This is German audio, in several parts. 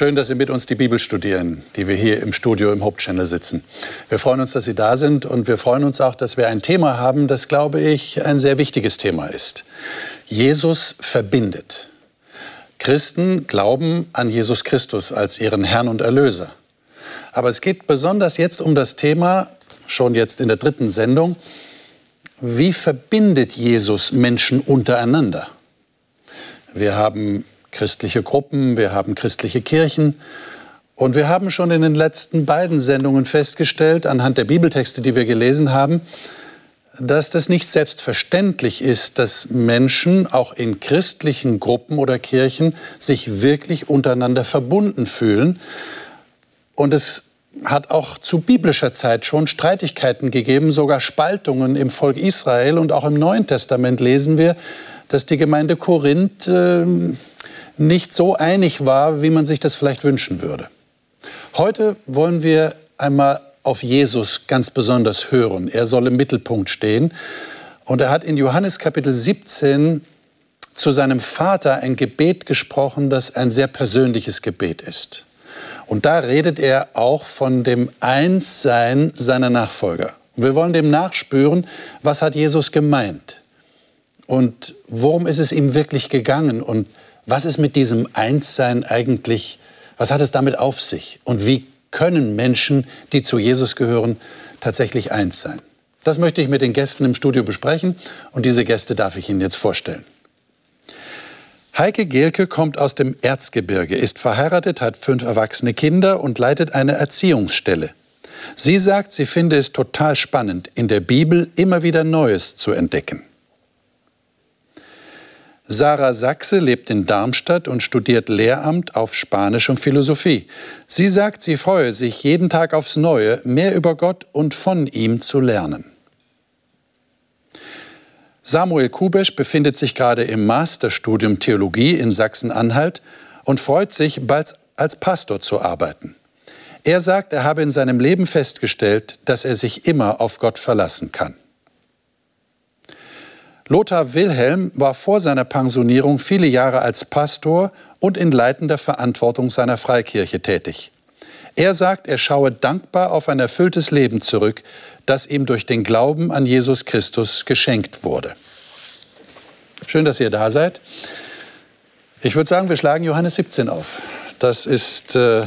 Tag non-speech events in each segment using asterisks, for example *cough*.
Schön, dass Sie mit uns die Bibel studieren, die wir hier im Studio im Hope Channel sitzen. Wir freuen uns, dass Sie da sind und wir freuen uns auch, dass wir ein Thema haben, das, glaube ich, ein sehr wichtiges Thema ist. Jesus verbindet. Christen glauben an Jesus Christus als ihren Herrn und Erlöser. Aber es geht besonders jetzt um das Thema, schon jetzt in der dritten Sendung, wie verbindet Jesus Menschen untereinander? Wir haben christliche Gruppen, wir haben christliche Kirchen. Und wir haben schon in den letzten beiden Sendungen festgestellt, anhand der Bibeltexte, die wir gelesen haben, dass das nicht selbstverständlich ist, dass Menschen auch in christlichen Gruppen oder Kirchen sich wirklich untereinander verbunden fühlen. Und es hat auch zu biblischer Zeit schon Streitigkeiten gegeben, sogar Spaltungen im Volk Israel. Und auch im Neuen Testament lesen wir, dass die Gemeinde Korinth äh, nicht so einig war, wie man sich das vielleicht wünschen würde. Heute wollen wir einmal auf Jesus ganz besonders hören. Er soll im Mittelpunkt stehen. Und er hat in Johannes Kapitel 17 zu seinem Vater ein Gebet gesprochen, das ein sehr persönliches Gebet ist. Und da redet er auch von dem Einssein seiner Nachfolger. Und wir wollen dem nachspüren, was hat Jesus gemeint? Und worum ist es ihm wirklich gegangen? Und was ist mit diesem Einssein eigentlich, was hat es damit auf sich? Und wie können Menschen, die zu Jesus gehören, tatsächlich eins sein? Das möchte ich mit den Gästen im Studio besprechen und diese Gäste darf ich Ihnen jetzt vorstellen. Heike Gehlke kommt aus dem Erzgebirge, ist verheiratet, hat fünf erwachsene Kinder und leitet eine Erziehungsstelle. Sie sagt, sie finde es total spannend, in der Bibel immer wieder Neues zu entdecken. Sarah Sachse lebt in Darmstadt und studiert Lehramt auf Spanisch und Philosophie. Sie sagt, sie freue sich jeden Tag aufs Neue, mehr über Gott und von ihm zu lernen. Samuel Kubesch befindet sich gerade im Masterstudium Theologie in Sachsen-Anhalt und freut sich, bald als Pastor zu arbeiten. Er sagt, er habe in seinem Leben festgestellt, dass er sich immer auf Gott verlassen kann. Lothar Wilhelm war vor seiner Pensionierung viele Jahre als Pastor und in leitender Verantwortung seiner Freikirche tätig. Er sagt, er schaue dankbar auf ein erfülltes Leben zurück, das ihm durch den Glauben an Jesus Christus geschenkt wurde. Schön, dass ihr da seid. Ich würde sagen, wir schlagen Johannes 17 auf. Das ist äh,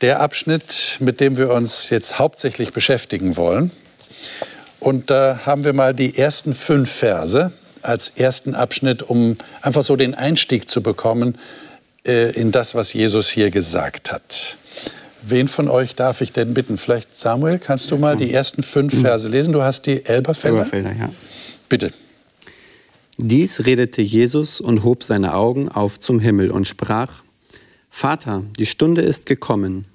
der Abschnitt, mit dem wir uns jetzt hauptsächlich beschäftigen wollen. Und da haben wir mal die ersten fünf Verse als ersten Abschnitt, um einfach so den Einstieg zu bekommen äh, in das, was Jesus hier gesagt hat. Wen von euch darf ich denn bitten? Vielleicht Samuel, kannst du mal die ersten fünf mhm. Verse lesen? Du hast die Elberfelder. Elberfelder, ja. Bitte. Dies redete Jesus und hob seine Augen auf zum Himmel und sprach, Vater, die Stunde ist gekommen.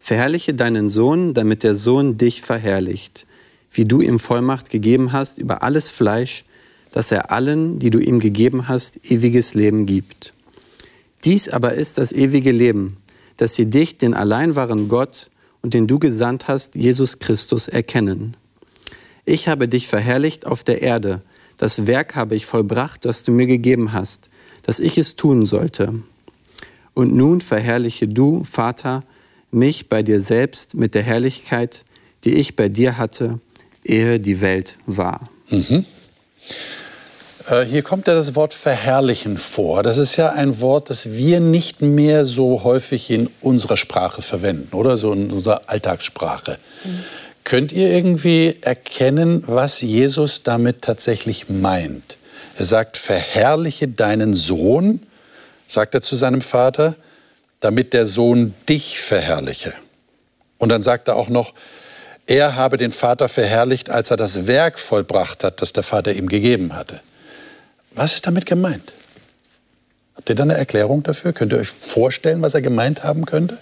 Verherrliche deinen Sohn, damit der Sohn dich verherrlicht wie du ihm Vollmacht gegeben hast über alles Fleisch, dass er allen, die du ihm gegeben hast, ewiges Leben gibt. Dies aber ist das ewige Leben, dass sie dich, den allein wahren Gott und den du gesandt hast, Jesus Christus, erkennen. Ich habe dich verherrlicht auf der Erde, das Werk habe ich vollbracht, das du mir gegeben hast, dass ich es tun sollte. Und nun verherrliche du, Vater, mich bei dir selbst mit der Herrlichkeit, die ich bei dir hatte, ehe die Welt war. Mhm. Äh, hier kommt ja das Wort verherrlichen vor. Das ist ja ein Wort, das wir nicht mehr so häufig in unserer Sprache verwenden, oder so in unserer Alltagssprache. Mhm. Könnt ihr irgendwie erkennen, was Jesus damit tatsächlich meint? Er sagt, verherrliche deinen Sohn, sagt er zu seinem Vater, damit der Sohn dich verherrliche. Und dann sagt er auch noch, er habe den Vater verherrlicht, als er das Werk vollbracht hat, das der Vater ihm gegeben hatte. Was ist damit gemeint? Habt ihr da eine Erklärung dafür? Könnt ihr euch vorstellen, was er gemeint haben könnte?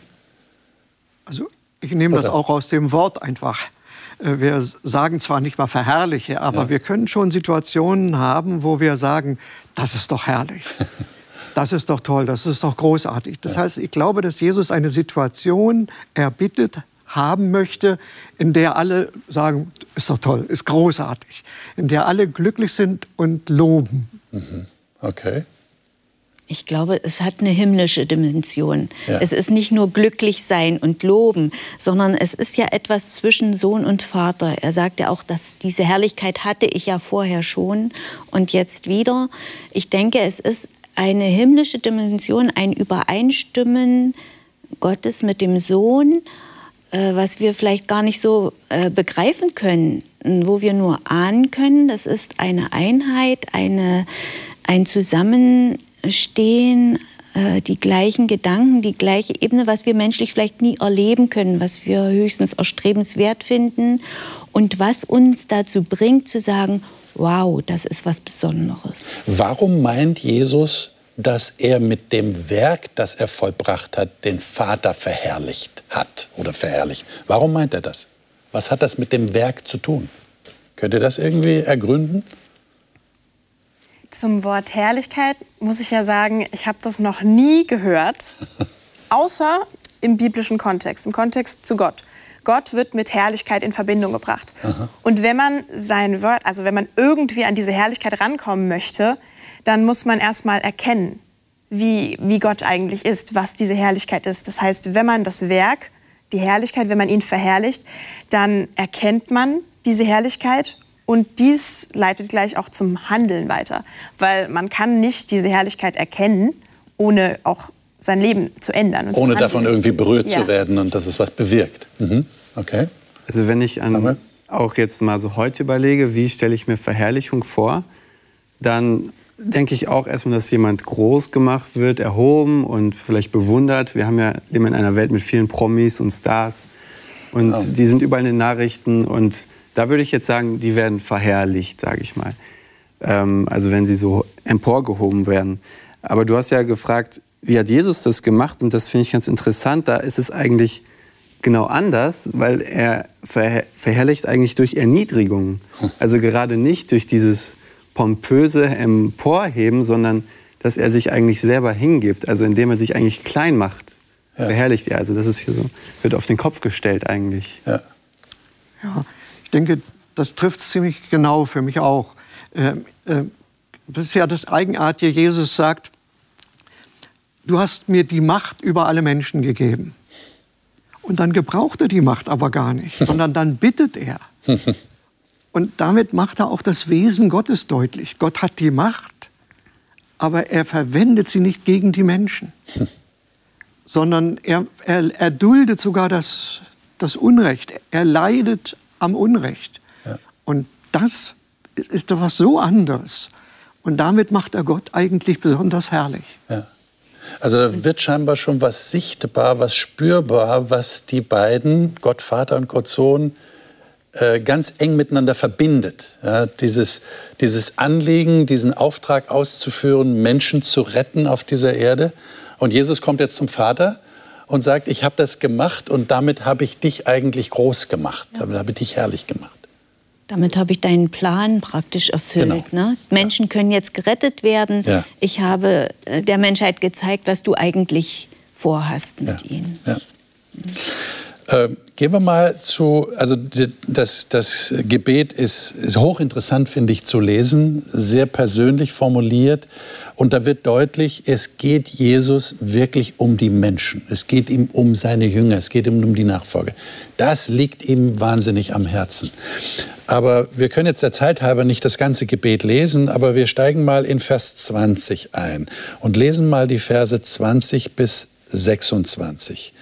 Also Ich nehme das auch aus dem Wort einfach. Äh, wir sagen zwar nicht mal verherrliche, aber ja. wir können schon Situationen haben, wo wir sagen, das ist doch herrlich. *laughs* Das ist doch toll, das ist doch großartig. Das heißt, ich glaube, dass Jesus eine Situation erbittet haben möchte, in der alle sagen, ist doch toll, ist großartig, in der alle glücklich sind und loben. Mhm. Okay. Ich glaube, es hat eine himmlische Dimension. Ja. Es ist nicht nur glücklich sein und loben, sondern es ist ja etwas zwischen Sohn und Vater. Er sagt ja auch, dass diese Herrlichkeit hatte ich ja vorher schon und jetzt wieder. Ich denke, es ist eine himmlische Dimension, ein Übereinstimmen Gottes mit dem Sohn, was wir vielleicht gar nicht so äh, begreifen können, wo wir nur ahnen können. Das ist eine Einheit, eine, ein Zusammenhang stehen, äh, die gleichen Gedanken, die gleiche Ebene, was wir menschlich vielleicht nie erleben können, was wir höchstens erstrebenswert finden und was uns dazu bringt zu sagen, wow, das ist was Besonderes. Warum meint Jesus, dass er mit dem Werk, das er vollbracht hat, den Vater verherrlicht hat oder verherrlicht? Warum meint er das? Was hat das mit dem Werk zu tun? Könnt ihr das irgendwie ergründen? Zum Wort Herrlichkeit muss ich ja sagen, ich habe das noch nie gehört, *laughs* außer im biblischen Kontext, im Kontext zu Gott. Gott wird mit Herrlichkeit in Verbindung gebracht. Aha. Und wenn man sein Wort, also wenn man irgendwie an diese Herrlichkeit rankommen möchte, dann muss man erstmal erkennen, wie, wie Gott eigentlich ist, was diese Herrlichkeit ist. Das heißt, wenn man das Werk, die Herrlichkeit, wenn man ihn verherrlicht, dann erkennt man diese Herrlichkeit und dies leitet gleich auch zum Handeln weiter, weil man kann nicht diese Herrlichkeit erkennen, ohne auch sein Leben zu ändern. ohne davon irgendwie berührt ja. zu werden und dass es was bewirkt. Mhm. Okay. Also wenn ich an, auch jetzt mal so heute überlege, wie stelle ich mir Verherrlichung vor, dann denke ich auch erstmal, dass jemand groß gemacht wird, erhoben und vielleicht bewundert. Wir haben ja leben in einer Welt mit vielen Promis und Stars und oh. die sind überall in den Nachrichten und da würde ich jetzt sagen, die werden verherrlicht, sage ich mal. Ähm, also wenn sie so emporgehoben werden. Aber du hast ja gefragt, wie hat Jesus das gemacht? Und das finde ich ganz interessant. Da ist es eigentlich genau anders, weil er verher verherrlicht eigentlich durch Erniedrigung. *laughs* Also gerade nicht durch dieses pompöse Emporheben, sondern dass er sich eigentlich selber hingibt, also indem er sich eigentlich klein macht. Ja. Verherrlicht er. Also das ist hier so, wird auf den Kopf gestellt eigentlich. Ja. ja. Ich denke, das trifft es ziemlich genau für mich auch. Ähm, äh, das ist ja das Eigenartige. Jesus sagt, du hast mir die Macht über alle Menschen gegeben. Und dann gebraucht er die Macht aber gar nicht, *laughs* sondern dann bittet er. *laughs* Und damit macht er auch das Wesen Gottes deutlich. Gott hat die Macht, aber er verwendet sie nicht gegen die Menschen, *laughs* sondern er, er, er duldet sogar das, das Unrecht. Er leidet am Unrecht. Ja. Und das ist doch was so anderes. Und damit macht er Gott eigentlich besonders herrlich. Ja. Also da wird scheinbar schon was sichtbar, was spürbar, was die beiden, Gott Vater und Gott Sohn, äh, ganz eng miteinander verbindet. Ja, dieses, dieses Anliegen, diesen Auftrag auszuführen, Menschen zu retten auf dieser Erde. Und Jesus kommt jetzt zum Vater und sagt, ich habe das gemacht und damit habe ich dich eigentlich groß gemacht, ja. damit habe ich dich herrlich gemacht. Damit habe ich deinen Plan praktisch erfüllt. Genau. Ne? Menschen ja. können jetzt gerettet werden. Ja. Ich habe äh, der Menschheit gezeigt, was du eigentlich vorhast mit ihnen. Ähm, gehen wir mal zu, also das, das Gebet ist, ist hochinteressant, finde ich, zu lesen, sehr persönlich formuliert. Und da wird deutlich, es geht Jesus wirklich um die Menschen. Es geht ihm um seine Jünger, es geht ihm um die Nachfolge. Das liegt ihm wahnsinnig am Herzen. Aber wir können jetzt der Zeit halber nicht das ganze Gebet lesen, aber wir steigen mal in Vers 20 ein und lesen mal die Verse 20 bis 26.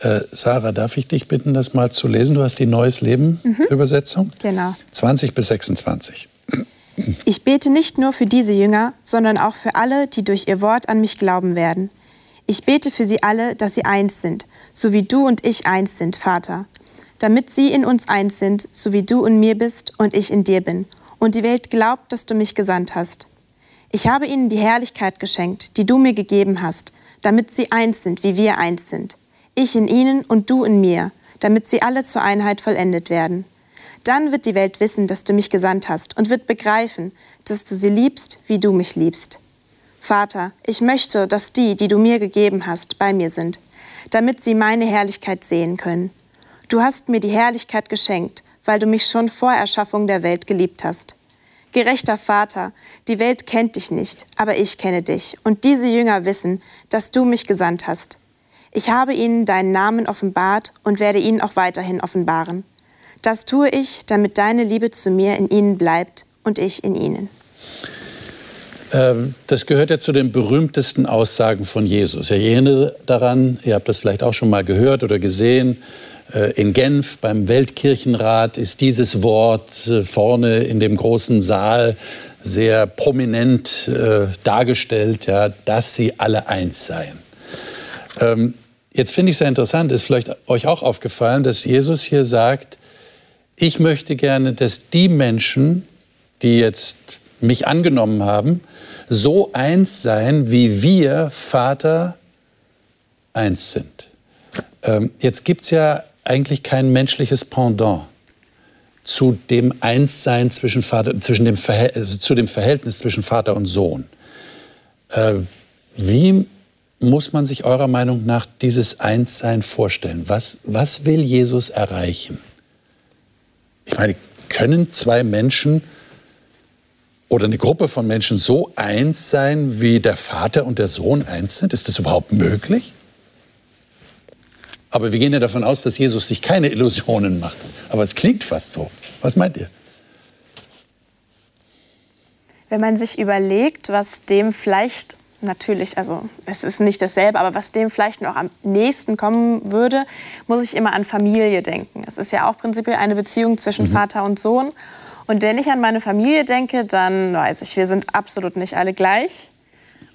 Äh, Sarah, darf ich dich bitten, das mal zu lesen? Du hast die Neues Leben mhm. Übersetzung. Genau. 20 bis 26. Ich bete nicht nur für diese Jünger, sondern auch für alle, die durch ihr Wort an mich glauben werden. Ich bete für sie alle, dass sie eins sind, so wie du und ich eins sind, Vater. Damit sie in uns eins sind, so wie du in mir bist und ich in dir bin. Und die Welt glaubt, dass du mich gesandt hast. Ich habe ihnen die Herrlichkeit geschenkt, die du mir gegeben hast, damit sie eins sind, wie wir eins sind ich in ihnen und du in mir, damit sie alle zur Einheit vollendet werden. Dann wird die Welt wissen, dass du mich gesandt hast und wird begreifen, dass du sie liebst, wie du mich liebst. Vater, ich möchte, dass die, die du mir gegeben hast, bei mir sind, damit sie meine Herrlichkeit sehen können. Du hast mir die Herrlichkeit geschenkt, weil du mich schon vor Erschaffung der Welt geliebt hast. Gerechter Vater, die Welt kennt dich nicht, aber ich kenne dich, und diese Jünger wissen, dass du mich gesandt hast. Ich habe ihnen deinen Namen offenbart und werde ihn auch weiterhin offenbaren. Das tue ich, damit deine Liebe zu mir in ihnen bleibt und ich in ihnen. Ähm, das gehört ja zu den berühmtesten Aussagen von Jesus. Ich erinnere daran, ihr habt das vielleicht auch schon mal gehört oder gesehen, äh, in Genf beim Weltkirchenrat ist dieses Wort äh, vorne in dem großen Saal sehr prominent äh, dargestellt, dass sie alle eins seien. Jetzt finde ich sehr interessant, ist vielleicht euch auch aufgefallen, dass Jesus hier sagt, ich möchte gerne, dass die Menschen, die jetzt mich angenommen haben, so eins sein, wie wir, Vater, eins sind. Ähm, jetzt gibt es ja eigentlich kein menschliches Pendant zu dem Einssein zwischen Vater, zwischen dem also zu dem Verhältnis zwischen Vater und Sohn. Äh, wie muss man sich eurer Meinung nach dieses Einssein vorstellen? Was, was will Jesus erreichen? Ich meine, können zwei Menschen oder eine Gruppe von Menschen so eins sein, wie der Vater und der Sohn eins sind? Ist das überhaupt möglich? Aber wir gehen ja davon aus, dass Jesus sich keine Illusionen macht. Aber es klingt fast so. Was meint ihr? Wenn man sich überlegt, was dem vielleicht natürlich, also es ist nicht dasselbe, aber was dem vielleicht noch am nächsten kommen würde, muss ich immer an Familie denken. Es ist ja auch prinzipiell eine Beziehung zwischen mhm. Vater und Sohn. Und wenn ich an meine Familie denke, dann weiß ich, wir sind absolut nicht alle gleich.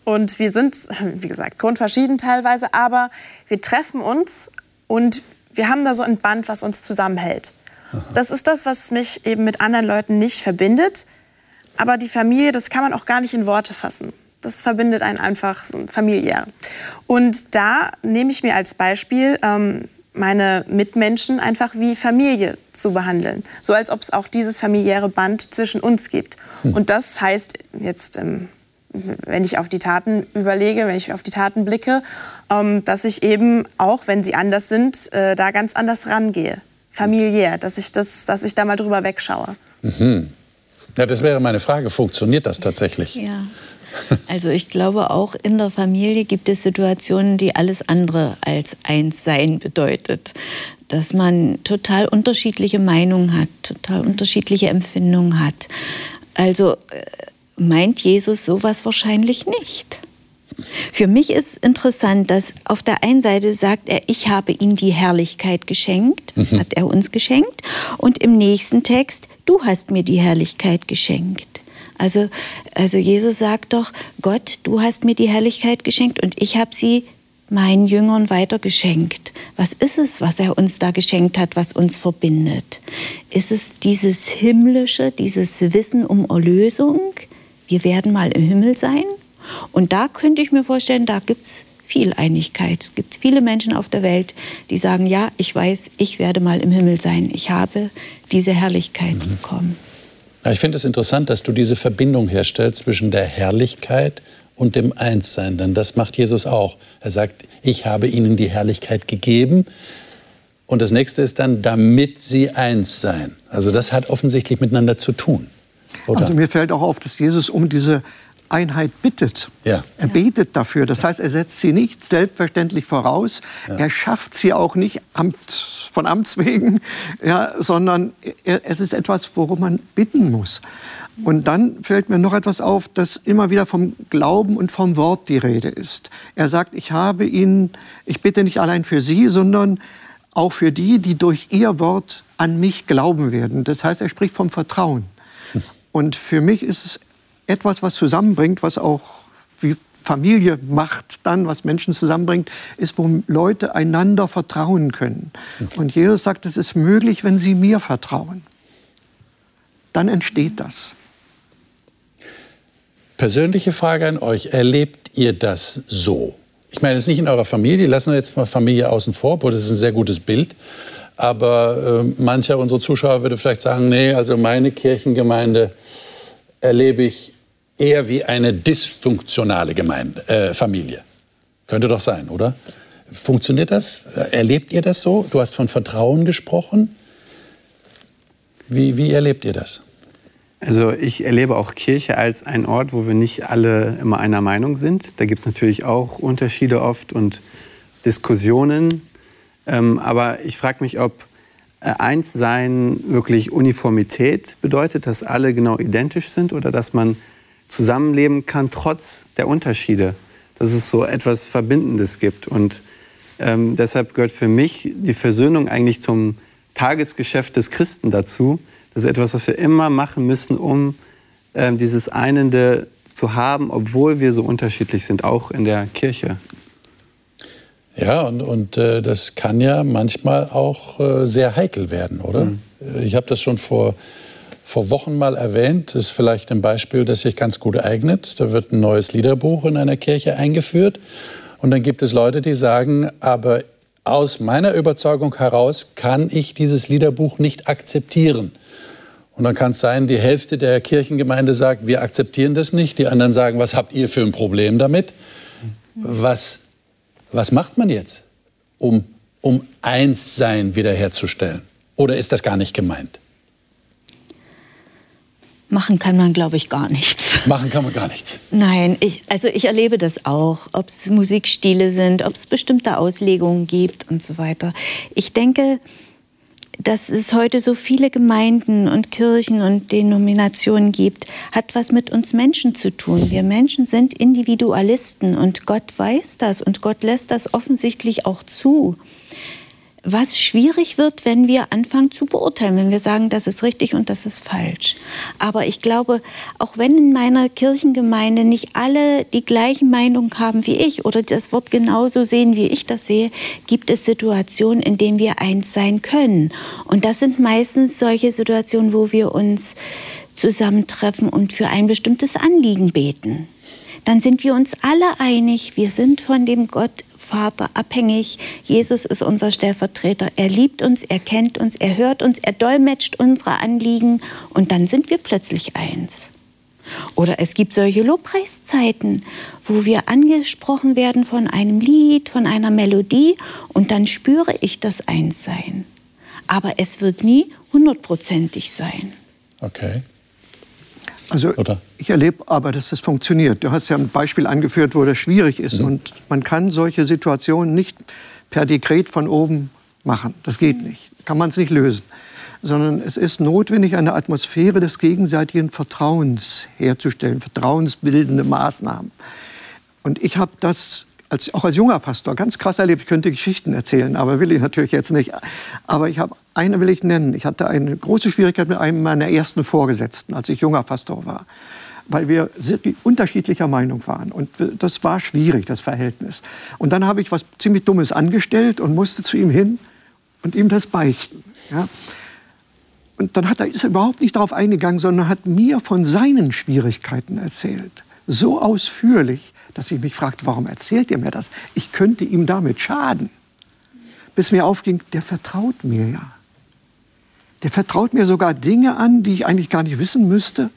Und wir sind, *laughs* wie gesagt, grundverschieden teilweise, aber wir treffen uns und wir haben da so ein Band, was uns zusammenhält. Aha. Das ist das, was mich eben mit anderen Leuten nicht verbindet. Aber die Familie, das kann man auch gar nicht in Worte fassen. Das verbindet einen einfach so familiär. Und da nehme ich mir als Beispiel ähm, meine Mitmenschen einfach wie Familie zu behandeln. So als ob es auch dieses familiäre Band zwischen uns gibt. Hm. Und das heißt jetzt ähm, wenn ich auf die Taten überlege, wenn ich auf die Taten blicke, ähm, dass ich eben auch, wenn sie anders sind, äh, da ganz anders rangehe, familiär, dass ich, das, dass ich da mal drüber wegschaue. Mhm. Ja, das wäre meine Frage. Funktioniert das tatsächlich? Ja. *laughs* Also ich glaube, auch in der Familie gibt es Situationen, die alles andere als eins sein bedeutet. Dass man total unterschiedliche Meinungen hat, total unterschiedliche Empfindungen hat. Also äh, meint Jesus sowas wahrscheinlich nicht. Für mich ist interessant, dass auf der einen Seite sagt er, ich habe ihm die Herrlichkeit geschenkt, mhm. hat er uns geschenkt, und im nächsten Text, du hast mir die Herrlichkeit geschenkt. Also, also Jesus sagt doch, Gott, du hast mir die Herrlichkeit geschenkt und ich habe sie meinen Jüngern weitergeschenkt. Was ist es, was er uns da geschenkt hat, was uns verbindet? Ist es dieses himmlische, dieses Wissen um Erlösung? wir werden mal im Himmel sein. Und da könnte ich mir vorstellen, da gibt es viel Einigkeit. Es gibt viele Menschen auf der Welt, die sagen, ja, ich weiß, ich werde mal im Himmel sein. Ich habe diese Herrlichkeit mhm. bekommen. Ich finde es interessant, dass du diese Verbindung herstellst zwischen der Herrlichkeit und dem Einssein. Denn das macht Jesus auch. Er sagt, ich habe ihnen die Herrlichkeit gegeben. Und das nächste ist dann, damit sie eins sein. Also das hat offensichtlich miteinander zu tun. Oder? Also mir fällt auch auf, dass Jesus um diese Einheit bittet. Ja. Er betet dafür. Das heißt, er setzt sie nicht selbstverständlich voraus. Ja. Er schafft sie auch nicht von Amts wegen, ja, sondern er, es ist etwas, worum man bitten muss. Und dann fällt mir noch etwas auf, dass immer wieder vom Glauben und vom Wort die Rede ist. Er sagt, ich habe ihn, ich bitte nicht allein für Sie, sondern auch für die, die durch Ihr Wort an mich glauben werden. Das heißt, er spricht vom Vertrauen. Und für mich ist es etwas, was zusammenbringt, was auch wie Familie macht dann, was Menschen zusammenbringt, ist, wo Leute einander vertrauen können. Und Jesus sagt, es ist möglich, wenn sie mir vertrauen. Dann entsteht das. Persönliche Frage an euch. Erlebt ihr das so? Ich meine, es ist nicht in eurer Familie, lassen wir jetzt mal Familie außen vor, obwohl das ist ein sehr gutes Bild. Aber äh, mancher unserer Zuschauer würde vielleicht sagen, nee, also meine Kirchengemeinde erlebe ich eher wie eine dysfunktionale Gemeinde, äh, Familie. Könnte doch sein, oder? Funktioniert das? Erlebt ihr das so? Du hast von Vertrauen gesprochen. Wie, wie erlebt ihr das? Also ich erlebe auch Kirche als ein Ort, wo wir nicht alle immer einer Meinung sind. Da gibt es natürlich auch Unterschiede oft und Diskussionen. Ähm, aber ich frage mich, ob Einssein wirklich Uniformität bedeutet, dass alle genau identisch sind oder dass man zusammenleben kann trotz der Unterschiede. Dass es so etwas Verbindendes gibt. Und ähm, deshalb gehört für mich die Versöhnung eigentlich zum Tagesgeschäft des Christen dazu. Das ist etwas, was wir immer machen müssen, um äh, dieses Einende zu haben, obwohl wir so unterschiedlich sind, auch in der Kirche. Ja, und, und äh, das kann ja manchmal auch äh, sehr heikel werden, oder? Mhm. Ich habe das schon vor, vor Wochen mal erwähnt. Das ist vielleicht ein Beispiel, das sich ganz gut eignet. Da wird ein neues Liederbuch in einer Kirche eingeführt. Und dann gibt es Leute, die sagen, aber aus meiner Überzeugung heraus kann ich dieses Liederbuch nicht akzeptieren. Und dann kann es sein, die Hälfte der Kirchengemeinde sagt, wir akzeptieren das nicht. Die anderen sagen, was habt ihr für ein Problem damit? Was, was macht man jetzt, um, um Einssein wiederherzustellen? Oder ist das gar nicht gemeint? Machen kann man, glaube ich, gar nichts. *laughs* Machen kann man gar nichts. Nein, ich, also ich erlebe das auch, ob es Musikstile sind, ob es bestimmte Auslegungen gibt und so weiter. Ich denke, dass es heute so viele Gemeinden und Kirchen und Denominationen gibt, hat was mit uns Menschen zu tun. Wir Menschen sind Individualisten und Gott weiß das und Gott lässt das offensichtlich auch zu was schwierig wird, wenn wir anfangen zu beurteilen, wenn wir sagen, das ist richtig und das ist falsch. Aber ich glaube, auch wenn in meiner Kirchengemeinde nicht alle die gleichen Meinungen haben wie ich oder das Wort genauso sehen, wie ich das sehe, gibt es Situationen, in denen wir eins sein können. Und das sind meistens solche Situationen, wo wir uns zusammentreffen und für ein bestimmtes Anliegen beten. Dann sind wir uns alle einig, wir sind von dem Gott Vater abhängig. Jesus ist unser Stellvertreter. Er liebt uns, er kennt uns, er hört uns, er dolmetscht unsere Anliegen und dann sind wir plötzlich eins. Oder es gibt solche Lobpreiszeiten, wo wir angesprochen werden von einem Lied, von einer Melodie und dann spüre ich das Einssein. Aber es wird nie hundertprozentig sein. Okay. Also Oder? ich erlebe aber, dass das funktioniert. Du hast ja ein Beispiel angeführt, wo das schwierig ist. Mhm. Und man kann solche Situationen nicht per Dekret von oben machen. Das geht nicht. Kann man es nicht lösen. Sondern es ist notwendig, eine Atmosphäre des gegenseitigen Vertrauens herzustellen, vertrauensbildende Maßnahmen. Und ich habe das als, auch als junger Pastor ganz krass erlebt. Ich könnte Geschichten erzählen, aber will ich natürlich jetzt nicht. Aber ich habe eine will ich nennen. Ich hatte eine große Schwierigkeit mit einem meiner ersten Vorgesetzten, als ich junger Pastor war, weil wir unterschiedlicher Meinung waren und das war schwierig das Verhältnis. Und dann habe ich was ziemlich Dummes angestellt und musste zu ihm hin und ihm das beichten. Ja. Und dann hat er, ist er überhaupt nicht darauf eingegangen, sondern hat mir von seinen Schwierigkeiten erzählt. So ausführlich, dass ich mich fragte, warum erzählt ihr mir das? Ich könnte ihm damit schaden. Bis mir aufging, der vertraut mir ja. Der vertraut mir sogar Dinge an, die ich eigentlich gar nicht wissen müsste.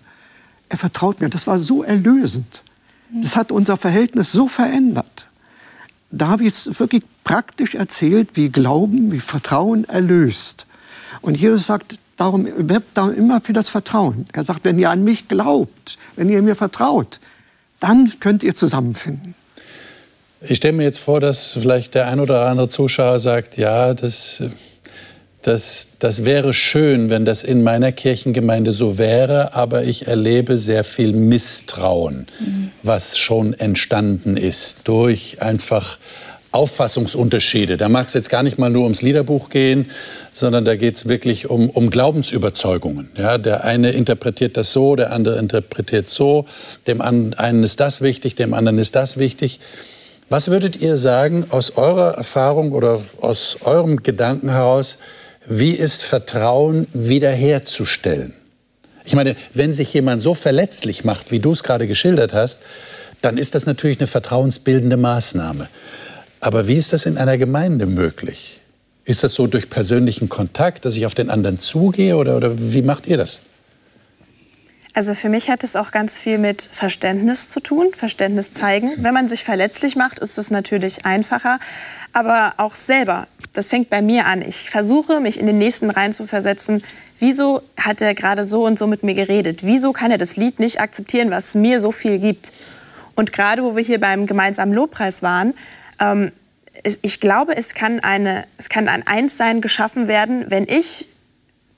Er vertraut mir. Das war so erlösend. Das hat unser Verhältnis so verändert. Da habe ich jetzt wirklich praktisch erzählt, wie Glauben, wie Vertrauen erlöst. Und Jesus sagt, darum darum immer für das Vertrauen. Er sagt, wenn ihr an mich glaubt, wenn ihr mir vertraut, dann könnt ihr zusammenfinden. Ich stelle mir jetzt vor, dass vielleicht der ein oder andere Zuschauer sagt, ja, das, das, das wäre schön, wenn das in meiner Kirchengemeinde so wäre, aber ich erlebe sehr viel Misstrauen, mhm. was schon entstanden ist durch einfach Auffassungsunterschiede. Da mag es jetzt gar nicht mal nur ums Liederbuch gehen, sondern da geht es wirklich um, um Glaubensüberzeugungen. Ja, der eine interpretiert das so, der andere interpretiert so. Dem einen ist das wichtig, dem anderen ist das wichtig. Was würdet ihr sagen aus eurer Erfahrung oder aus eurem Gedanken heraus, wie ist Vertrauen wiederherzustellen? Ich meine, wenn sich jemand so verletzlich macht, wie du es gerade geschildert hast, dann ist das natürlich eine vertrauensbildende Maßnahme. Aber wie ist das in einer Gemeinde möglich? Ist das so durch persönlichen Kontakt, dass ich auf den anderen zugehe oder, oder wie macht ihr das? Also für mich hat es auch ganz viel mit Verständnis zu tun, Verständnis zeigen. Wenn man sich verletzlich macht, ist es natürlich einfacher, aber auch selber. Das fängt bei mir an. Ich versuche, mich in den nächsten reinzuversetzen. Wieso hat er gerade so und so mit mir geredet? Wieso kann er das Lied nicht akzeptieren, was mir so viel gibt? Und gerade wo wir hier beim gemeinsamen Lobpreis waren, ähm, ich glaube, es kann, eine, es kann ein Einssein geschaffen werden, wenn ich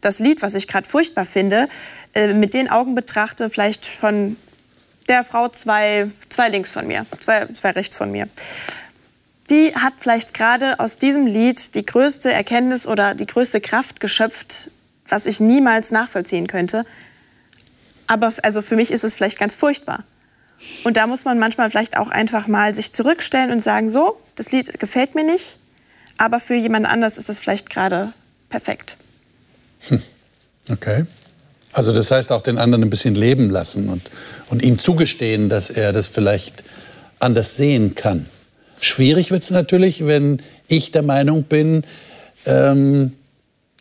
das Lied, was ich gerade furchtbar finde, äh, mit den Augen betrachte, vielleicht von der Frau zwei, zwei links von mir, zwei, zwei rechts von mir. Die hat vielleicht gerade aus diesem Lied die größte Erkenntnis oder die größte Kraft geschöpft, was ich niemals nachvollziehen könnte. Aber also für mich ist es vielleicht ganz furchtbar. Und da muss man manchmal vielleicht auch einfach mal sich zurückstellen und sagen, so, das Lied gefällt mir nicht, aber für jemand anders ist es vielleicht gerade perfekt. Hm. Okay. Also das heißt auch den anderen ein bisschen leben lassen und, und ihm zugestehen, dass er das vielleicht anders sehen kann. Schwierig wird es natürlich, wenn ich der Meinung bin, ähm,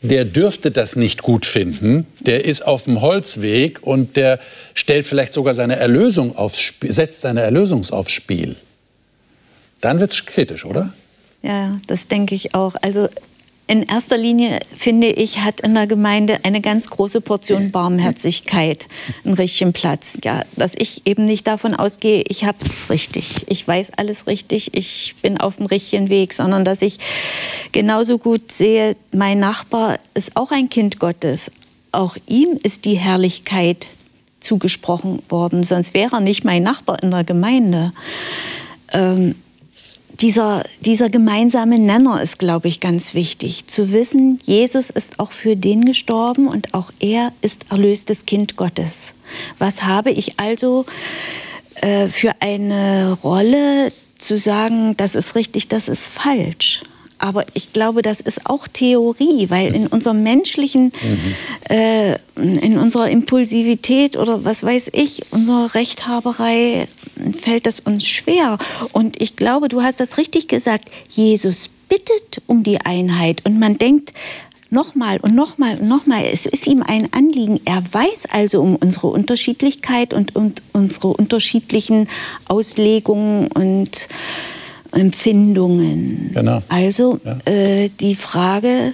der dürfte das nicht gut finden, der ist auf dem Holzweg und der stellt vielleicht sogar seine Erlösung aufs Spiel, setzt seine Erlösung aufs Spiel. Dann wird es kritisch, oder? Ja, das denke ich auch. Also in erster Linie, finde ich, hat in der Gemeinde eine ganz große Portion Barmherzigkeit einen richtigen Platz. Ja, dass ich eben nicht davon ausgehe, ich habe es richtig, ich weiß alles richtig, ich bin auf dem richtigen Weg, sondern dass ich genauso gut sehe, mein Nachbar ist auch ein Kind Gottes. Auch ihm ist die Herrlichkeit zugesprochen worden, sonst wäre er nicht mein Nachbar in der Gemeinde. Ähm, dieser, dieser gemeinsame Nenner ist, glaube ich, ganz wichtig. Zu wissen, Jesus ist auch für den gestorben und auch er ist erlöstes Kind Gottes. Was habe ich also äh, für eine Rolle zu sagen, das ist richtig, das ist falsch? Aber ich glaube, das ist auch Theorie, weil in unserer menschlichen, mhm. äh, in unserer Impulsivität oder was weiß ich, unserer Rechthaberei fällt es uns schwer. Und ich glaube, du hast das richtig gesagt. Jesus bittet um die Einheit und man denkt, nochmal und nochmal und nochmal. Es ist ihm ein Anliegen. Er weiß also um unsere Unterschiedlichkeit und, und unsere unterschiedlichen Auslegungen und Empfindungen. Genau. Also ja. äh, die Frage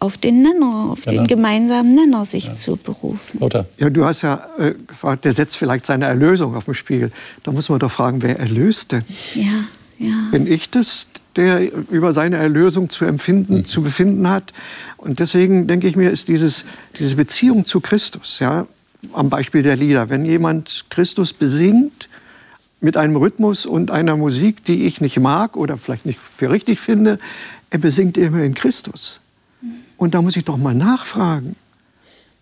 auf den Nenner, auf genau. den gemeinsamen Nenner sich ja. zu berufen. Lothar. Ja, du hast ja äh, gefragt, der setzt vielleicht seine Erlösung auf dem Spiel. Da muss man doch fragen, wer erlöst denn? Ja, ja. Bin ich das, der über seine Erlösung zu empfinden, mhm. zu befinden hat? Und deswegen denke ich mir, ist dieses, diese Beziehung zu Christus, ja, am Beispiel der Lieder, wenn jemand Christus besingt, mit einem Rhythmus und einer Musik, die ich nicht mag oder vielleicht nicht für richtig finde, er besingt immerhin Christus. Und da muss ich doch mal nachfragen.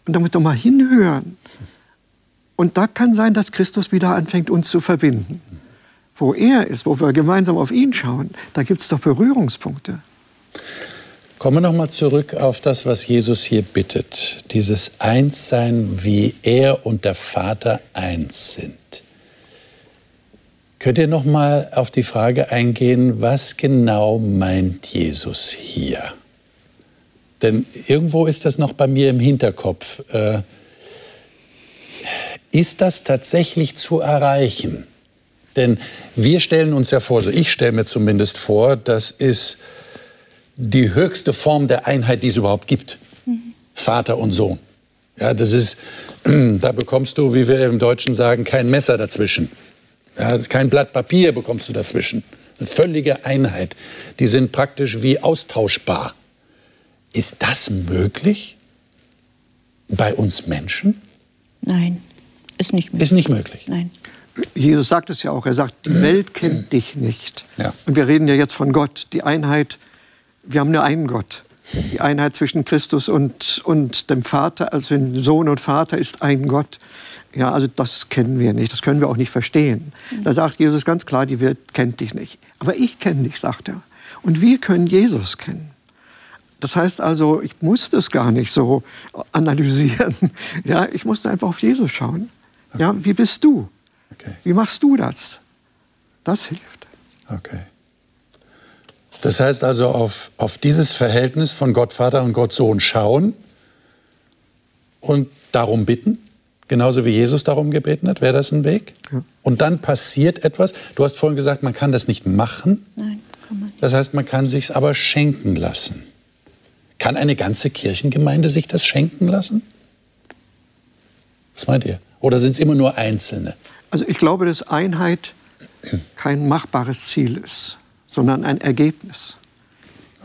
Und da muss ich doch mal hinhören. Und da kann sein, dass Christus wieder anfängt, uns zu verbinden. Wo er ist, wo wir gemeinsam auf ihn schauen, da gibt es doch Berührungspunkte. Kommen wir nochmal zurück auf das, was Jesus hier bittet. Dieses Einssein, wie er und der Vater eins sind. Könnt ihr nochmal auf die Frage eingehen, was genau meint Jesus hier? Denn irgendwo ist das noch bei mir im Hinterkopf. Äh, ist das tatsächlich zu erreichen? Denn wir stellen uns ja vor, so ich stelle mir zumindest vor, das ist die höchste Form der Einheit, die es überhaupt gibt. Mhm. Vater und Sohn. Ja, das ist, *clears throat* da bekommst du, wie wir im Deutschen sagen, kein Messer dazwischen. Ja, kein Blatt Papier bekommst du dazwischen. Eine völlige Einheit. Die sind praktisch wie austauschbar. Ist das möglich bei uns Menschen? Nein, ist nicht möglich. Ist nicht möglich. Nein. Jesus sagt es ja auch. Er sagt, die Welt kennt dich nicht. Ja. Und wir reden ja jetzt von Gott. Die Einheit, wir haben nur einen Gott. Die Einheit zwischen Christus und, und dem Vater, also Sohn und Vater, ist ein Gott. Ja, also das kennen wir nicht, das können wir auch nicht verstehen. Da sagt Jesus ganz klar, die Welt kennt dich nicht. Aber ich kenne dich, sagt er. Und wir können Jesus kennen. Das heißt also, ich muss das gar nicht so analysieren. *laughs* Ja, ich musste einfach auf Jesus schauen. Ja, wie bist du? Okay. Wie machst du das? Das hilft. Okay. Das heißt also, auf, auf dieses Verhältnis von Gott Vater und Gott Sohn schauen und darum bitten, genauso wie Jesus darum gebeten hat, wäre das ein Weg? Ja. Und dann passiert etwas. Du hast vorhin gesagt, man kann das nicht machen. Nein, kann man nicht. Das heißt, man kann sich aber schenken lassen. Kann eine ganze Kirchengemeinde sich das schenken lassen? Was meint ihr? Oder sind es immer nur Einzelne? Also ich glaube, dass Einheit kein machbares Ziel ist, sondern ein Ergebnis.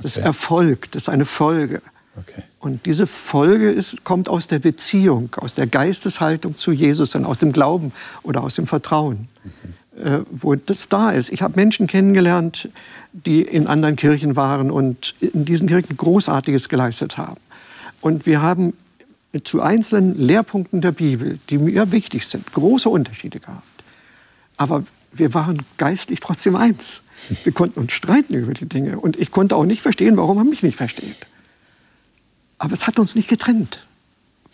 Das okay. Erfolg, das ist eine Folge. Okay. Und diese Folge ist, kommt aus der Beziehung, aus der Geisteshaltung zu Jesus und aus dem Glauben oder aus dem Vertrauen, mhm. Äh, wo das da ist. Ich habe Menschen kennengelernt, die in anderen Kirchen waren und in diesen Kirchen Großartiges geleistet haben. Und wir haben zu einzelnen Lehrpunkten der Bibel, die mir wichtig sind, große Unterschiede gehabt. Aber wir waren geistlich trotzdem eins. Wir konnten uns streiten über die Dinge. Und ich konnte auch nicht verstehen, warum man mich nicht versteht. Aber es hat uns nicht getrennt.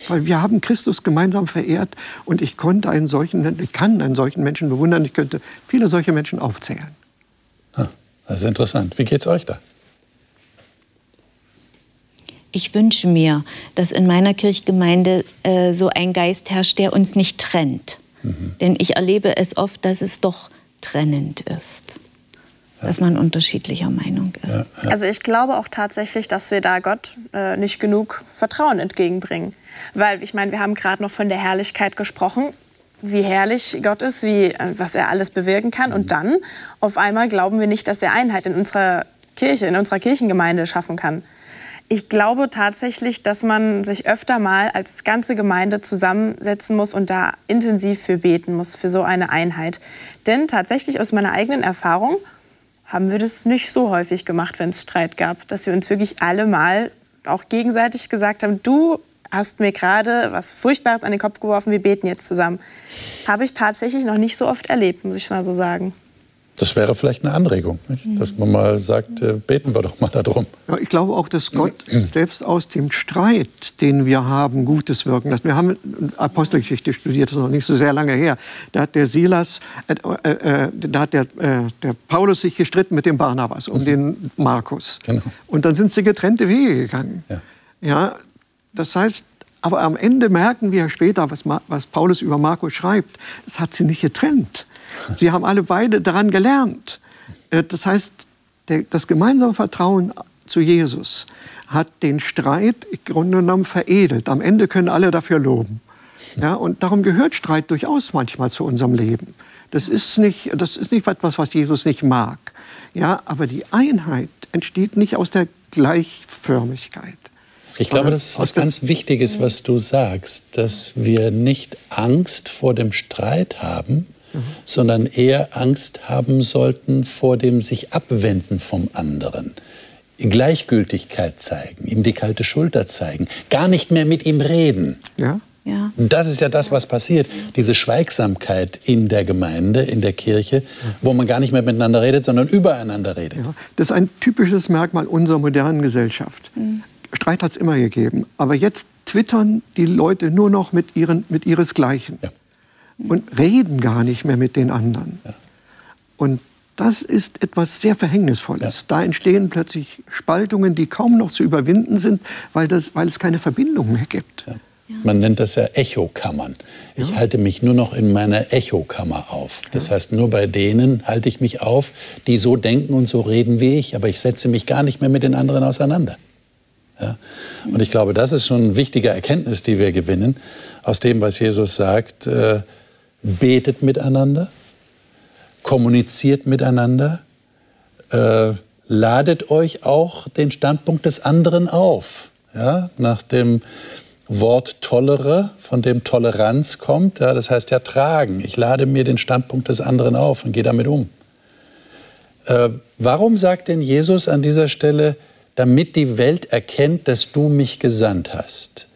Weil wir haben Christus gemeinsam verehrt und ich konnte einen solchen, ich kann einen solchen Menschen bewundern. Ich könnte viele solche Menschen aufzählen. Das ist interessant. Wie geht es euch da? Ich wünsche mir, dass in meiner Kirchgemeinde äh, so ein Geist herrscht, der uns nicht trennt. Mhm. Denn ich erlebe es oft, dass es doch trennend ist. Dass man unterschiedlicher Meinung ist. Ja, ja. Also ich glaube auch tatsächlich, dass wir da Gott äh, nicht genug Vertrauen entgegenbringen. Weil ich meine, wir haben gerade noch von der Herrlichkeit gesprochen wie herrlich Gott ist, wie, äh, was er alles bewirken kann. Und mhm. dann auf einmal glauben wir nicht, dass er Einheit in unserer Kirche, in unserer Kirchengemeinde schaffen kann. Ich glaube tatsächlich, dass man sich öfter mal als ganze Gemeinde zusammensetzen muss und da intensiv für beten muss, für so eine Einheit. Denn tatsächlich aus meiner eigenen Erfahrung haben wir das nicht so häufig gemacht, wenn es Streit gab, dass wir uns wirklich alle mal auch gegenseitig gesagt haben, du hast mir gerade was Furchtbares an den Kopf geworfen, wir beten jetzt zusammen. Habe ich tatsächlich noch nicht so oft erlebt, muss ich mal so sagen. Das wäre vielleicht eine Anregung, nicht? dass man mal sagt, äh, beten wir doch mal darum. Ja, ich glaube auch, dass Gott selbst aus dem Streit, den wir haben, Gutes wirken lässt. Wir haben Apostelgeschichte studiert, das ist noch nicht so sehr lange her. Da hat der Silas, äh, äh, äh da hat der, äh, der Paulus sich gestritten mit dem Barnabas um mhm. den Markus. Genau. Und dann sind sie getrennte Wege gegangen. Ja. ja, das heißt, aber am Ende merken wir später, was, was Paulus über Markus schreibt, das hat sie nicht getrennt. Sie haben alle beide daran gelernt. Äh, das heißt, das gemeinsame Vertrauen zu Jesus hat den Streit im Grunde genommen veredelt. Am Ende können alle dafür loben. Ja, und darum gehört Streit durchaus manchmal zu unserem Leben. Das ist nicht, das ist nicht etwas, was Jesus nicht mag. Ja, aber die Einheit entsteht nicht aus der Gleichförmigkeit. Ich glaube, das ist was ganz Wichtiges, was du sagst, dass wir nicht Angst vor dem Streit haben, mhm. sondern eher Angst haben sollten vor dem sich abwenden vom anderen. Gleichgültigkeit zeigen, ihm die kalte Schulter zeigen, gar nicht mehr mit ihm reden. Ja. Ja. Und das ist ja das, was passiert. Diese Schweigsamkeit in der Gemeinde, in der Kirche, wo man gar nicht mehr miteinander redet, sondern übereinander redet. Ja. Das ist ein typisches Merkmal unserer modernen Gesellschaft. Mhm. Streit hat es immer gegeben. Aber jetzt twittern die Leute nur noch mit, ihren, mit ihresgleichen. Ja und reden gar nicht mehr mit den anderen. Ja. Und das ist etwas sehr Verhängnisvolles. Ja. Da entstehen plötzlich Spaltungen, die kaum noch zu überwinden sind, weil, das, weil es keine Verbindung mehr gibt. Ja. Man nennt das ja Echokammern. Ich halte mich nur noch in meiner Echokammer auf. Das heißt, nur bei denen halte ich mich auf, die so denken und so reden wie ich, aber ich setze mich gar nicht mehr mit den anderen auseinander. Ja? Und ich glaube, das ist schon eine wichtige Erkenntnis, die wir gewinnen aus dem, was Jesus sagt. Äh, betet miteinander, kommuniziert miteinander, äh, ladet euch auch den Standpunkt des anderen auf. Ja? Nach dem Wort tollere, von dem Toleranz kommt, ja, das heißt ja tragen. Ich lade mir den Standpunkt des anderen auf und gehe damit um. Äh, warum sagt denn Jesus an dieser Stelle, damit die Welt erkennt, dass du mich gesandt hast?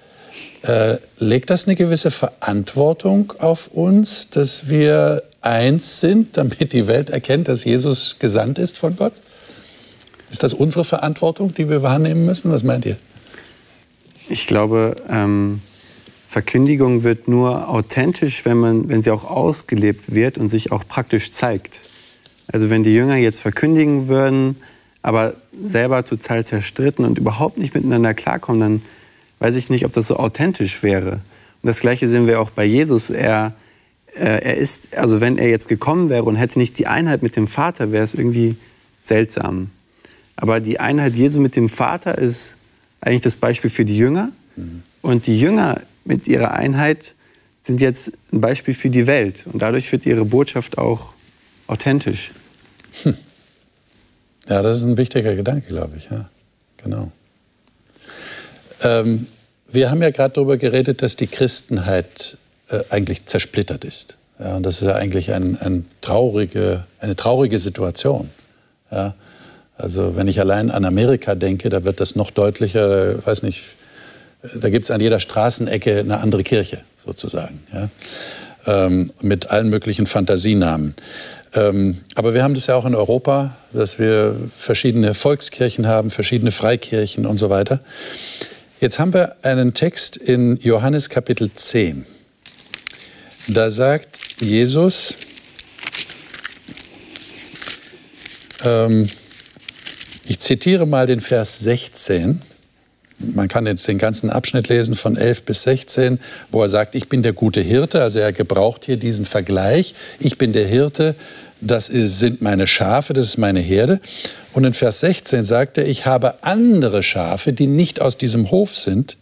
Äh, legt das eine gewisse Verantwortung auf uns, dass wir eins sind, *laughs* damit die Welt erkennt, dass Jesus gesandt ist von Gott? Ist das unsere Verantwortung, die wir wahrnehmen müssen? Was meint ihr? Ich glaube, ähm, Verkündigung wird nur authentisch, wenn, man, wenn sie auch ausgelebt wird und sich auch praktisch zeigt. Also wenn die Jünger jetzt verkündigen würden, aber selber total zerstritten und überhaupt nicht miteinander klarkommen, dann weiß ich nicht, ob das so authentisch wäre. Und das Gleiche sehen wir auch bei Jesus. Er, äh, er ist, also wenn er jetzt gekommen wäre und hätte nicht die Einheit mit dem Vater, wäre es irgendwie seltsam. Aber die Einheit Jesu mit dem Vater ist eigentlich das Beispiel für die Jünger. Mhm. Und die Jünger mit ihrer Einheit sind jetzt ein Beispiel für die Welt. Und dadurch wird ihre Botschaft auch authentisch. Hm. Ja, das ist ein wichtiger Gedanke, glaube ich. Ja, genau. Ähm, wir haben ja gerade darüber geredet, dass die Christenheit äh, eigentlich zersplittert ist. Ja, und das ist ja eigentlich ein, ein traurige, eine traurige Situation. Ja, also wenn ich allein an Amerika denke, da wird das noch deutlicher. Ich weiß nicht, da gibt es an jeder Straßenecke eine andere Kirche sozusagen, ja? Ähm, mit allen möglichen Fantasienamen. Ähm, aber wir haben das ja auch in Europa, dass wir verschiedene Volkskirchen haben, verschiedene Freikirchen und so weiter. Jetzt haben wir einen Text in Johannes Kapitel 10. Da sagt Jesus, ähm, ich zitiere mal den Vers 16. Man kann jetzt den ganzen Abschnitt lesen von 11 bis 16, wo er sagt, ich bin der gute Hirte. Also er gebraucht hier diesen Vergleich. Ich bin der Hirte, das sind meine Schafe, das ist meine Herde. Und in Vers 16 sagt er, ich habe andere Schafe, die nicht aus diesem Hof sind.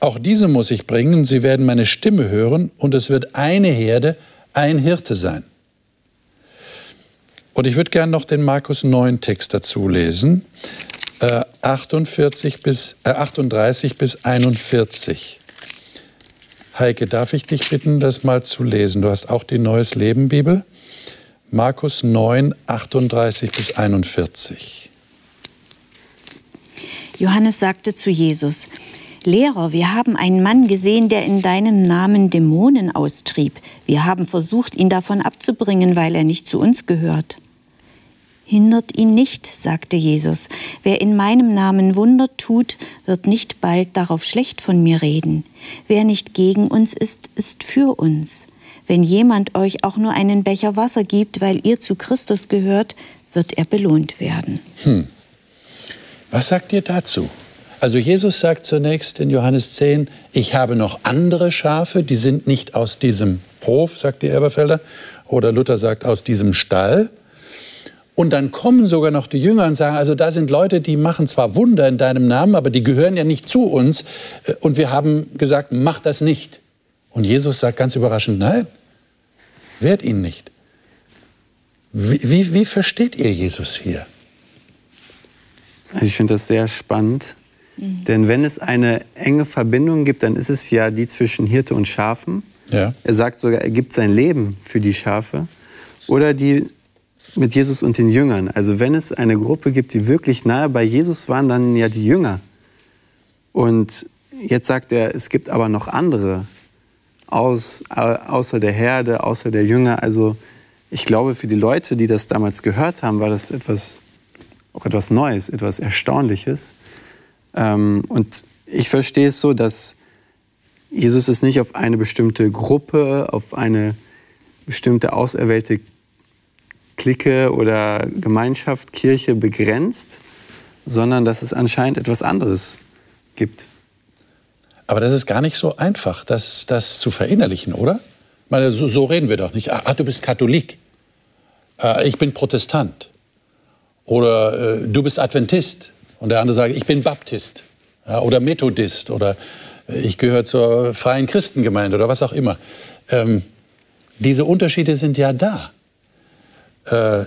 Auch diese muss ich bringen, sie werden meine Stimme hören und es wird eine Herde, ein Hirte sein. Und ich würde gerne noch den Markus 9 Text dazu lesen, äh, 48 bis, äh, 38 bis 41. Heike, darf ich dich bitten, das mal zu lesen? Du hast auch die Neues Leben Bibel. Markus 9, 38 bis 41. Johannes sagte zu Jesus, Lehrer, wir haben einen Mann gesehen, der in deinem Namen Dämonen austrieb. Wir haben versucht, ihn davon abzubringen, weil er nicht zu uns gehört. Hindert ihn nicht, sagte Jesus. Wer in meinem Namen Wunder tut, wird nicht bald darauf schlecht von mir reden. Wer nicht gegen uns ist, ist für uns. Wenn jemand euch auch nur einen Becher Wasser gibt, weil ihr zu Christus gehört, wird er belohnt werden. Hm. Was sagt ihr dazu? Also Jesus sagt zunächst in Johannes 10, ich habe noch andere Schafe, die sind nicht aus diesem Hof, sagt die Elberfelder, oder Luther sagt aus diesem Stall. Und dann kommen sogar noch die Jünger und sagen, also da sind Leute, die machen zwar Wunder in deinem Namen, aber die gehören ja nicht zu uns. Und wir haben gesagt, mach das nicht. Und Jesus sagt ganz überraschend, nein, wehrt ihn nicht. Wie, wie, wie versteht ihr Jesus hier? Also ich finde das sehr spannend, mhm. denn wenn es eine enge Verbindung gibt, dann ist es ja die zwischen Hirte und Schafen. Ja. Er sagt sogar, er gibt sein Leben für die Schafe. Oder die mit Jesus und den Jüngern. Also wenn es eine Gruppe gibt, die wirklich nahe bei Jesus waren, dann ja die Jünger. Und jetzt sagt er, es gibt aber noch andere, aus, außer der Herde, außer der Jünger. Also ich glaube, für die Leute, die das damals gehört haben, war das etwas, auch etwas Neues, etwas Erstaunliches. Ähm, und ich verstehe es so, dass Jesus es nicht auf eine bestimmte Gruppe, auf eine bestimmte auserwählte Clique oder Gemeinschaft, Kirche begrenzt, sondern dass es anscheinend etwas anderes gibt. Aber das ist gar nicht so einfach, das, das zu verinnerlichen, oder? Ich meine, so, so reden wir doch nicht. Ah, du bist Katholik. Äh, ich bin Protestant. Oder äh, du bist Adventist. Und der andere sagt, ich bin Baptist. Ja, oder Methodist. Oder äh, ich gehöre zur freien Christengemeinde oder was auch immer. Ähm, diese Unterschiede sind ja da. Äh,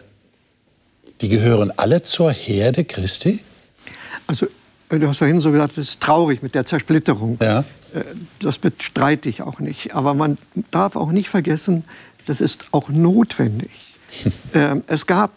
die gehören alle zur Herde Christi? Also Du hast vorhin so gesagt, es ist traurig mit der Zersplitterung. Ja. Äh, das bestreite ich auch nicht. Aber man darf auch nicht vergessen, das ist auch notwendig. *laughs* Ähm, es gab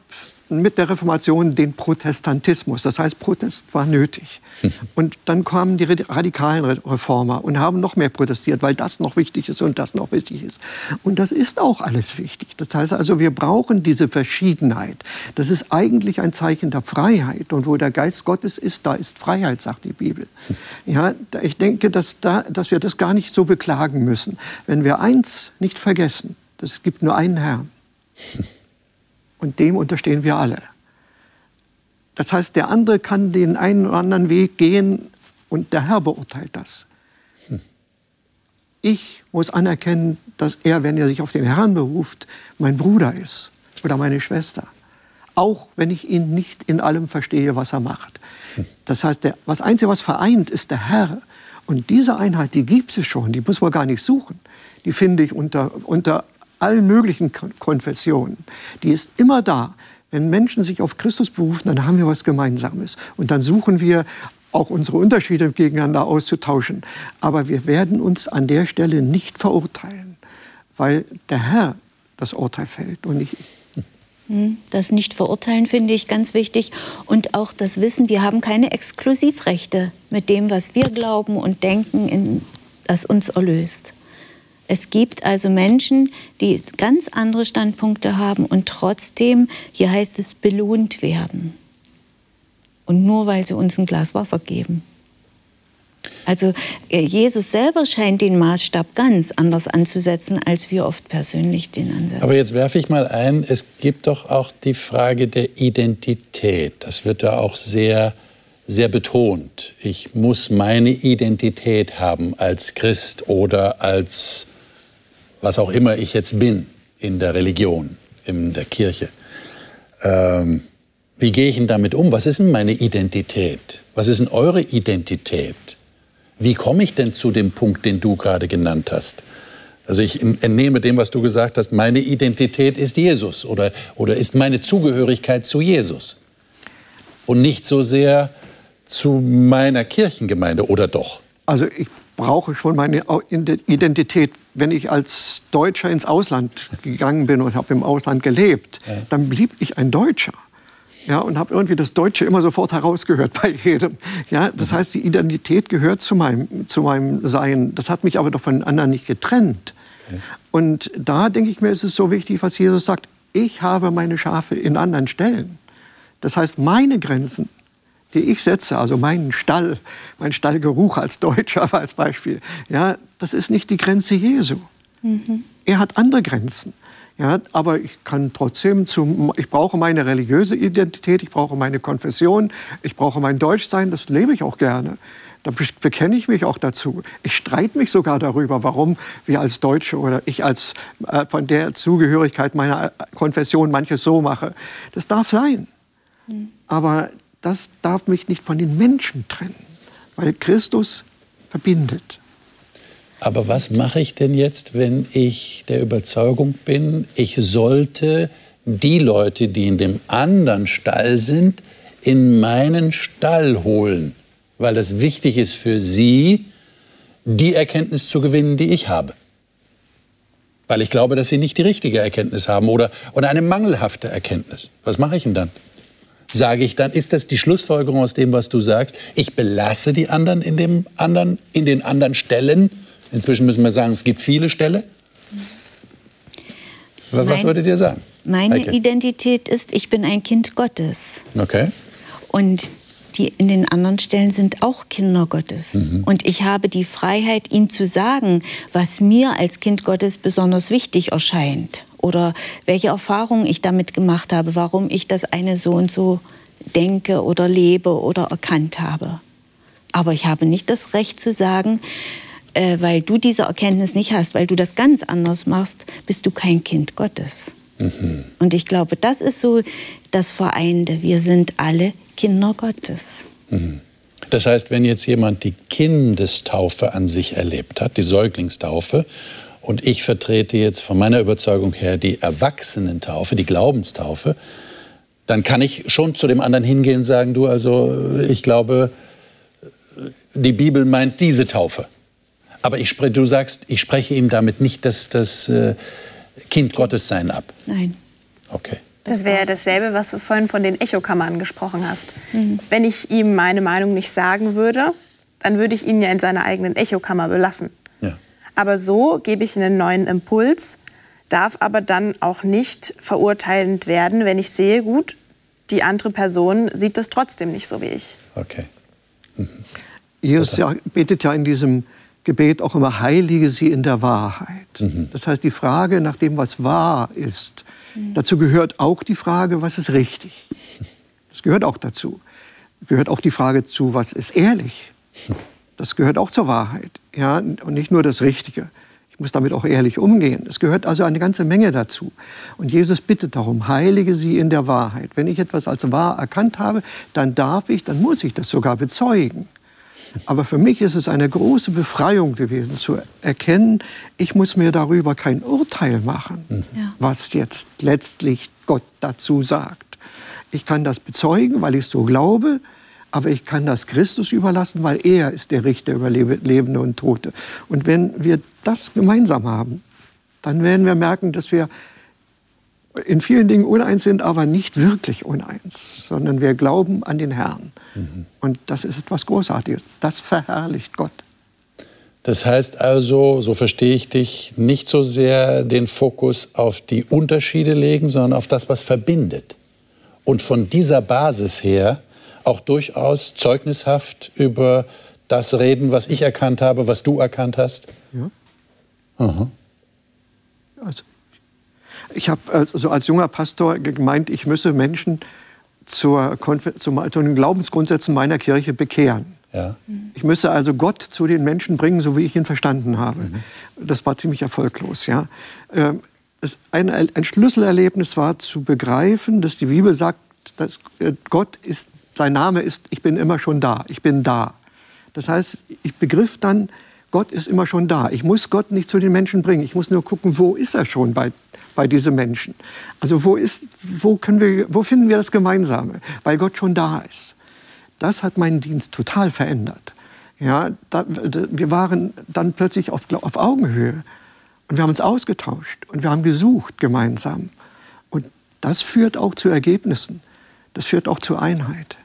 mit der Reformation den Protestantismus. Das heißt, Protest war nötig. *laughs* Und dann kamen die radikalen Reformer und haben noch mehr protestiert, weil das noch wichtig ist und das noch wichtig ist. Und das ist auch alles wichtig. Das heißt also, wir brauchen diese Verschiedenheit. Das ist eigentlich ein Zeichen der Freiheit. Und wo der Geist Gottes ist, da ist Freiheit, sagt die Bibel. *laughs* Ja, ich denke, dass, da, dass wir das gar nicht so beklagen müssen. Wenn wir eins nicht vergessen, es gibt nur einen Herrn. *laughs* Und dem unterstehen wir alle. Das heißt, der andere kann den einen oder anderen Weg gehen und der Herr beurteilt das. Ich muss anerkennen, dass er, wenn er sich auf den Herrn beruft, mein Bruder ist oder meine Schwester. Auch wenn ich ihn nicht in allem verstehe, was er macht. Das heißt, der, was Einzige, was vereint, ist der Herr. Und diese Einheit, die gibt es schon, die muss man gar nicht suchen. Die finde ich unter, unter allen möglichen Konfessionen. Die ist immer da. Wenn Menschen sich auf Christus berufen, dann haben wir was Gemeinsames. Und dann suchen wir auch unsere Unterschiede gegeneinander auszutauschen. Aber wir werden uns an der Stelle nicht verurteilen, weil der Herr das Urteil fällt und nicht ich. Hm, das Nicht-Verurteilen finde ich ganz wichtig. Und auch das Wissen, wir haben keine Exklusivrechte mit dem, was wir glauben und denken, in, das uns erlöst. Es gibt also Menschen, die ganz andere Standpunkte haben und trotzdem, hier heißt es, belohnt werden. Und nur weil sie uns ein Glas Wasser geben. Also äh, Jesus selber scheint den Maßstab ganz anders anzusetzen, als wir oft persönlich den ansetzen. Aber jetzt werfe ich mal ein, es gibt doch auch die Frage der Identität. Das wird da auch sehr, sehr betont. Ich muss meine Identität haben als Christ oder als was auch immer ich jetzt bin in der Religion, in der Kirche. Ähm, wie gehe ich denn damit um? Was ist denn meine Identität? Was ist denn eure Identität? Wie komme ich denn zu dem Punkt, den du gerade genannt hast? Also ich entnehme dem, was du gesagt hast, meine Identität ist Jesus oder, oder ist meine Zugehörigkeit zu Jesus. Und nicht so sehr zu meiner Kirchengemeinde, oder doch? Also ich brauche schon meine Identität. Wenn ich als Deutscher ins Ausland gegangen bin und habe im Ausland gelebt, dann blieb ich ein Deutscher ja, und habe irgendwie das Deutsche immer sofort herausgehört *laughs* bei jedem. Ja, das heißt, die Identität gehört zu meinem, zu meinem Sein. Das hat mich aber doch von anderen nicht getrennt. Und da denke ich mir, ist es so wichtig, was Jesus sagt. Ich habe meine Schafe in anderen Stellen. Das heißt, meine Grenzen, ich setze, also meinen Stall, mein Stallgeruch als Deutscher *laughs* als Beispiel, ja, das ist nicht die Grenze Jesu. Mhm. Er hat andere Grenzen. Ja, aber ich kann trotzdem zum, ich brauche meine religiöse Identität, ich brauche meine Konfession, ich brauche mein Deutschsein, das lebe ich auch gerne. Da bekenne ich mich auch dazu. Ich streite mich sogar darüber, warum wir als Deutsche oder ich als äh, von der Zugehörigkeit meiner Konfession manches so mache. Das darf sein. Mhm. Aber das darf mich nicht von den Menschen trennen, weil Christus verbindet. Aber was mache ich denn jetzt, wenn ich der Überzeugung bin, ich sollte die Leute, die in dem anderen Stall sind, in meinen Stall holen, weil es wichtig ist für sie, die Erkenntnis zu gewinnen, die ich habe. Weil ich glaube, dass sie nicht die richtige Erkenntnis haben oder, oder eine mangelhafte Erkenntnis. Was mache ich denn dann? Sage ich dann, ist das die Schlussfolgerung aus dem, was du sagst? Ich belasse die anderen in, dem anderen, in den anderen Stellen Inzwischen müssen wir sagen, es gibt viele Ställe. Was mein, würdet ihr sagen? Meine Heike? Identität ist, ich bin ein Kind Gottes. Okay. Und die in den anderen Stellen sind auch Kinder Gottes. Mhm. Und ich habe die Freiheit, ihnen zu sagen, was mir als Kind Gottes besonders wichtig erscheint. Oder welche Erfahrungen ich damit gemacht habe, warum ich das eine so und so denke oder lebe oder erkannt habe. Aber ich habe nicht das Recht zu sagen, äh, weil du diese Erkenntnis nicht hast, weil du das ganz anders machst, bist du kein Kind Gottes. Mhm. Und ich glaube, das ist so das Vereinte. Wir sind alle Kinder Gottes. Mhm. Das heißt, wenn jetzt jemand die Kindestaufe an sich erlebt hat, die Säuglingstaufe, und ich vertrete jetzt von meiner Überzeugung her die Erwachsenentaufe, die Glaubenstaufe, dann kann ich schon zu dem anderen hingehen und sagen, du, also ich glaube, die Bibel meint diese Taufe. Aber ich, du sagst, ich spreche ihm damit nicht das, das äh, Kind Gottes sein ab. Nein. Okay. Das wäre dasselbe, was du vorhin von den Echokammern gesprochen hast. Mhm. Wenn ich ihm meine Meinung nicht sagen würde, dann würde ich ihn ja in seiner eigenen Echokammer belassen. Aber so gebe ich einen neuen Impuls, darf aber dann auch nicht verurteilend werden, wenn ich sehe, gut, die andere Person sieht das trotzdem nicht so wie ich. Okay. Mhm. Jesus ja, betet ja in diesem Gebet auch immer, heilige sie in der Wahrheit. Mhm. Das heißt, die Frage nach dem, was wahr ist, mhm. dazu gehört auch die Frage, was ist richtig. Das gehört auch dazu. Gehört auch die Frage zu, was ist ehrlich? *laughs* Das gehört auch zur Wahrheit. Ja, und nicht nur das Richtige. Ich muss damit auch ehrlich umgehen. Es gehört also eine ganze Menge dazu. Und Jesus bittet darum, heilige sie in der Wahrheit. Wenn ich etwas als wahr erkannt habe, dann darf ich, dann muss ich das sogar bezeugen. Aber für mich ist es eine große Befreiung gewesen, zu erkennen, ich muss mir darüber kein Urteil machen, ja. was jetzt letztlich Gott dazu sagt. Ich kann das bezeugen, weil ich es so glaube, aber ich kann das Christus überlassen, weil er ist der Richter über Lebende und Tote. Und wenn wir das gemeinsam haben, dann werden wir merken, dass wir in vielen Dingen uneins sind, aber nicht wirklich uneins, sondern wir glauben an den Herrn. Mhm. Und das ist etwas Großartiges. Das verherrlicht Gott. Das heißt also, so verstehe ich dich, nicht so sehr den Fokus auf die Unterschiede legen, sondern auf das, was verbindet. Und von dieser Basis her auch durchaus zeugnishaft über das reden, was ich erkannt habe, was du erkannt hast? Ja. Aha. Also, ich habe also als junger Pastor gemeint, ich müsse Menschen zur, zum, zu den Glaubensgrundsätzen meiner Kirche bekehren. Ja. Ich müsse also Gott zu den Menschen bringen, so wie ich ihn verstanden habe. Mhm. Das war ziemlich erfolglos. Ja. Ähm, ein, ein Schlüsselerlebnis war zu begreifen, dass die Bibel sagt, dass äh, Gott ist sein Name ist, ich bin immer schon da, ich bin da. Das heißt, ich begriff dann, Gott ist immer schon da. Ich muss Gott nicht zu den Menschen bringen. Ich muss nur gucken, wo ist er schon bei, bei diesen Menschen. Also wo, ist, wo, können wir, wo finden wir das Gemeinsame? Weil Gott schon da ist. Das hat meinen Dienst total verändert. Ja, da, wir waren dann plötzlich auf, auf Augenhöhe und wir haben uns ausgetauscht und wir haben gesucht gemeinsam. Und das führt auch zu Ergebnissen. Das führt auch zur Einheit.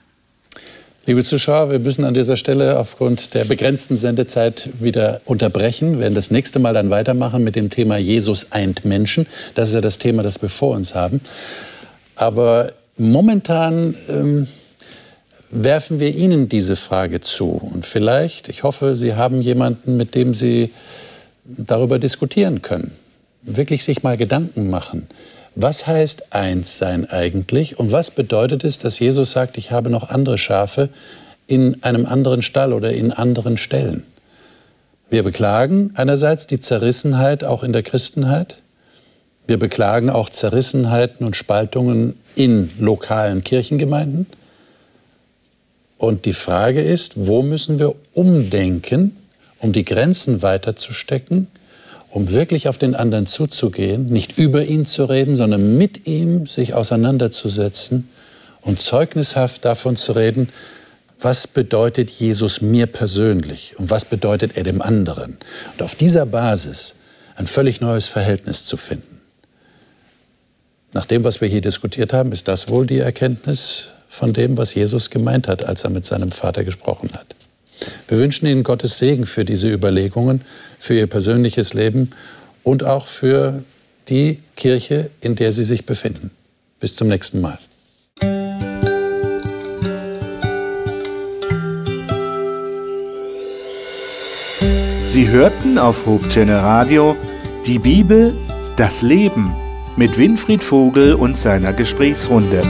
Liebe Zuschauer, wir müssen an dieser Stelle aufgrund der begrenzten Sendezeit wieder unterbrechen. Wir werden das nächste Mal dann weitermachen mit dem Thema Jesus eint Menschen. Das ist ja das Thema, das wir vor uns haben. Aber momentan ähm, werfen wir Ihnen diese Frage zu. Und vielleicht, ich hoffe, Sie haben jemanden, mit dem Sie darüber diskutieren können. Wirklich sich mal Gedanken machen. Was heißt eins sein eigentlich und was bedeutet es, dass Jesus sagt, ich habe noch andere Schafe in einem anderen Stall oder in anderen Stellen? Wir beklagen einerseits die Zerrissenheit auch in der Christenheit. Wir beklagen auch Zerrissenheiten und Spaltungen in lokalen Kirchengemeinden. Und die Frage ist, wo müssen wir umdenken, um die Grenzen weiterzustecken um wirklich auf den anderen zuzugehen, nicht über ihn zu reden, sondern mit ihm sich auseinanderzusetzen und zeugnishaft davon zu reden, was bedeutet Jesus mir persönlich und was bedeutet er dem anderen. Und auf dieser Basis ein völlig neues Verhältnis zu finden. Nach dem, was wir hier diskutiert haben, ist das wohl die Erkenntnis von dem, was Jesus gemeint hat, als er mit seinem Vater gesprochen hat. Wir wünschen Ihnen Gottes Segen für diese Überlegungen, für Ihr persönliches Leben und auch für die Kirche, in der Sie sich befinden. Bis zum nächsten Mal. Sie hörten auf Hope Radio die Bibel, das Leben mit Winfried Vogel und seiner Gesprächsrunde.